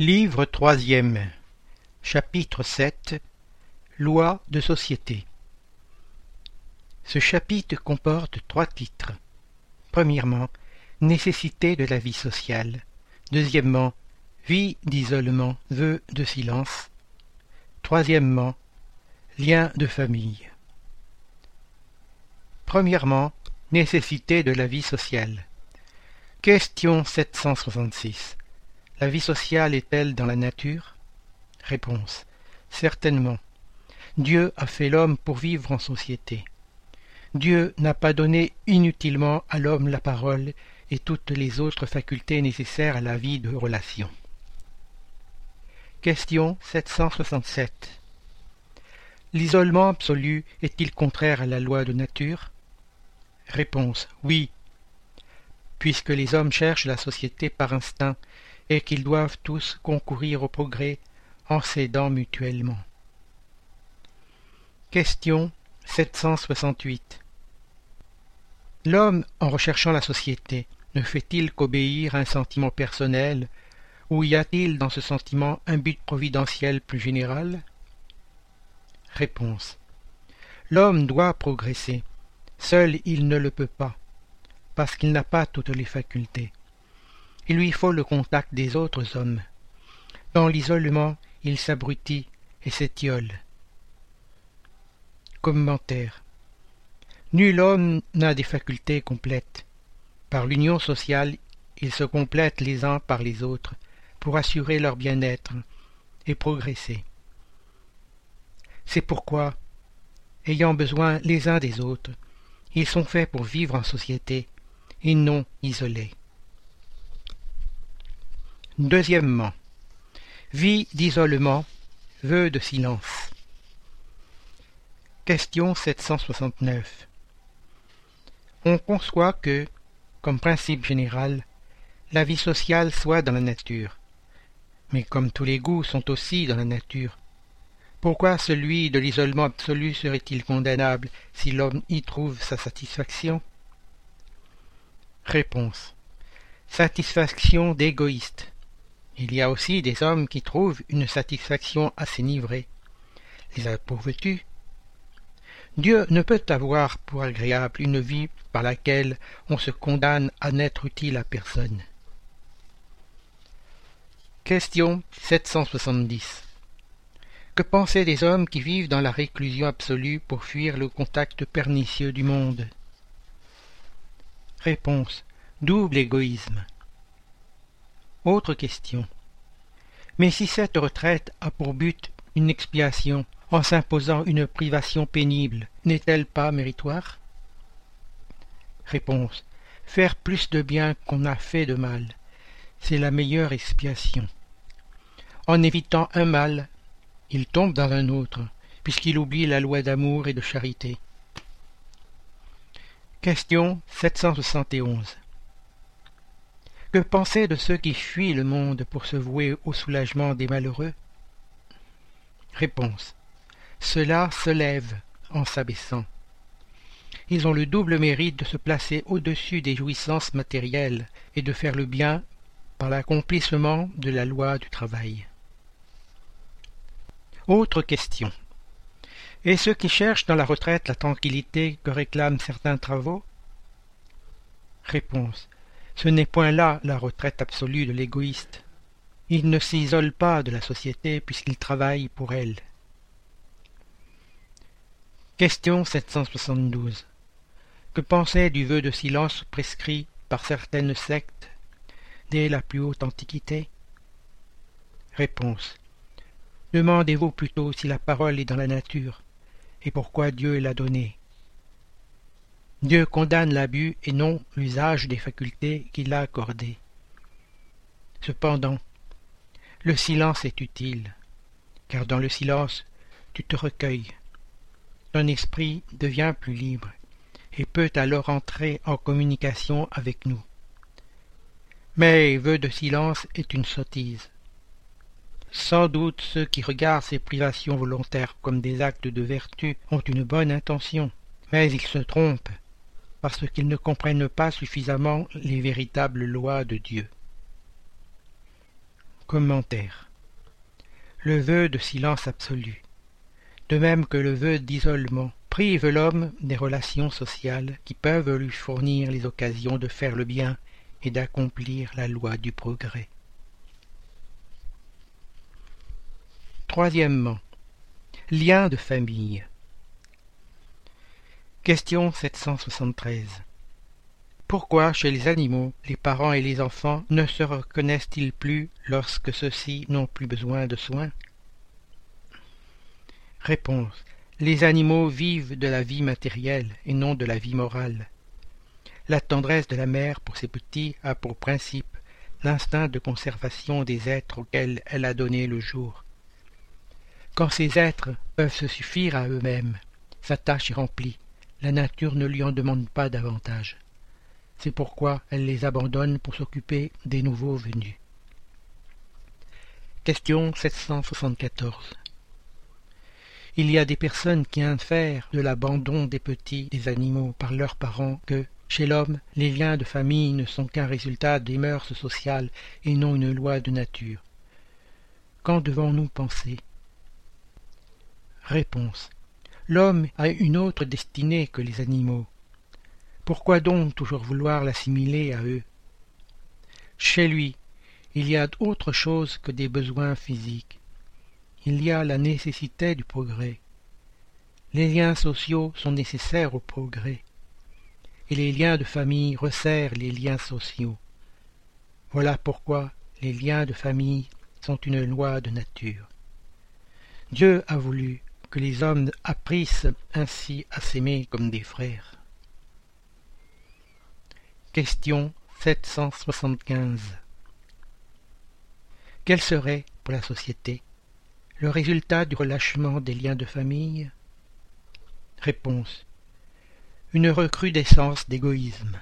Livre troisième Chapitre 7 Loi de société Ce chapitre comporte trois titres. Premièrement, Nécessité de la vie sociale. Deuxièmement, Vie d'isolement, vœu de silence. Troisièmement, Lien de famille. Premièrement, Nécessité de la vie sociale. Question 766. La vie sociale est-elle dans la nature? Réponse. Certainement. Dieu a fait l'homme pour vivre en société. Dieu n'a pas donné inutilement à l'homme la parole et toutes les autres facultés nécessaires à la vie de relation. Question 767. L'isolement absolu est-il contraire à la loi de nature? Réponse. Oui. Puisque les hommes cherchent la société par instinct et qu'ils doivent tous concourir au progrès en s'aidant mutuellement. Question 768 L'homme, en recherchant la société, ne fait-il qu'obéir à un sentiment personnel, ou y a-t-il dans ce sentiment un but providentiel plus général? Réponse L'homme doit progresser. Seul il ne le peut pas, parce qu'il n'a pas toutes les facultés. Il lui faut le contact des autres hommes. Dans l'isolement, il s'abrutit et s'étiole. Commentaire. Nul homme n'a des facultés complètes. Par l'union sociale, ils se complètent les uns par les autres pour assurer leur bien-être et progresser. C'est pourquoi, ayant besoin les uns des autres, ils sont faits pour vivre en société et non isolés. Deuxièmement, vie d'isolement, vœu de silence. Question 769. On conçoit que, comme principe général, la vie sociale soit dans la nature. Mais comme tous les goûts sont aussi dans la nature, pourquoi celui de l'isolement absolu serait-il condamnable si l'homme y trouve sa satisfaction? Réponse. Satisfaction d'égoïste. Il y a aussi des hommes qui trouvent une satisfaction à s'énivrer. Les approuves-tu Dieu ne peut avoir pour agréable une vie par laquelle on se condamne à n'être utile à personne. Question 770 Que penser des hommes qui vivent dans la réclusion absolue pour fuir le contact pernicieux du monde? Réponse Double égoïsme. Autre question. Mais si cette retraite a pour but une expiation, en s'imposant une privation pénible, n'est-elle pas méritoire? Réponse. Faire plus de bien qu'on a fait de mal, c'est la meilleure expiation. En évitant un mal, il tombe dans un autre, puisqu'il oublie la loi d'amour et de charité. Question 771 que penser de ceux qui fuient le monde pour se vouer au soulagement des malheureux? Réponse. Ceux-là se lèvent en s'abaissant. Ils ont le double mérite de se placer au-dessus des jouissances matérielles et de faire le bien par l'accomplissement de la loi du travail. Autre question. Et ceux qui cherchent dans la retraite la tranquillité que réclament certains travaux? Réponse. Ce n'est point là la retraite absolue de l'égoïste. Il ne s'isole pas de la société puisqu'il travaille pour elle. Question 772. Que penser du vœu de silence prescrit par certaines sectes dès la plus haute antiquité? Réponse. Demandez-vous plutôt si la parole est dans la nature et pourquoi Dieu l'a donnée? Dieu condamne l'abus et non l'usage des facultés qu'il a accordées. Cependant, le silence est utile, car dans le silence tu te recueilles. Ton esprit devient plus libre et peut alors entrer en communication avec nous. Mais vœu de silence est une sottise. Sans doute ceux qui regardent ces privations volontaires comme des actes de vertu ont une bonne intention, mais ils se trompent parce qu'ils ne comprennent pas suffisamment les véritables lois de Dieu. Commentaire Le vœu de silence absolu, de même que le vœu d'isolement, prive l'homme des relations sociales qui peuvent lui fournir les occasions de faire le bien et d'accomplir la loi du progrès. Troisièmement, lien de famille. Question 773. Pourquoi chez les animaux les parents et les enfants ne se reconnaissent-ils plus lorsque ceux-ci n'ont plus besoin de soins? Réponse. Les animaux vivent de la vie matérielle et non de la vie morale. La tendresse de la mère pour ses petits a pour principe l'instinct de conservation des êtres auxquels elle a donné le jour. Quand ces êtres peuvent se suffire à eux-mêmes, sa tâche est remplie, la nature ne lui en demande pas davantage. C'est pourquoi elle les abandonne pour s'occuper des nouveaux venus. Question 774 il y a des personnes qui infèrent de l'abandon des petits des animaux par leurs parents que, chez l'homme, les liens de famille ne sont qu'un résultat des mœurs sociales et non une loi de nature. Qu'en devons-nous penser? Réponse. L'homme a une autre destinée que les animaux. Pourquoi donc toujours vouloir l'assimiler à eux? Chez lui, il y a autre chose que des besoins physiques il y a la nécessité du progrès. Les liens sociaux sont nécessaires au progrès, et les liens de famille resserrent les liens sociaux. Voilà pourquoi les liens de famille sont une loi de nature. Dieu a voulu les hommes apprissent ainsi à s'aimer comme des frères. Question 775 Quelle serait, pour la société, le résultat du relâchement des liens de famille? Réponse. Une recrudescence d'égoïsme.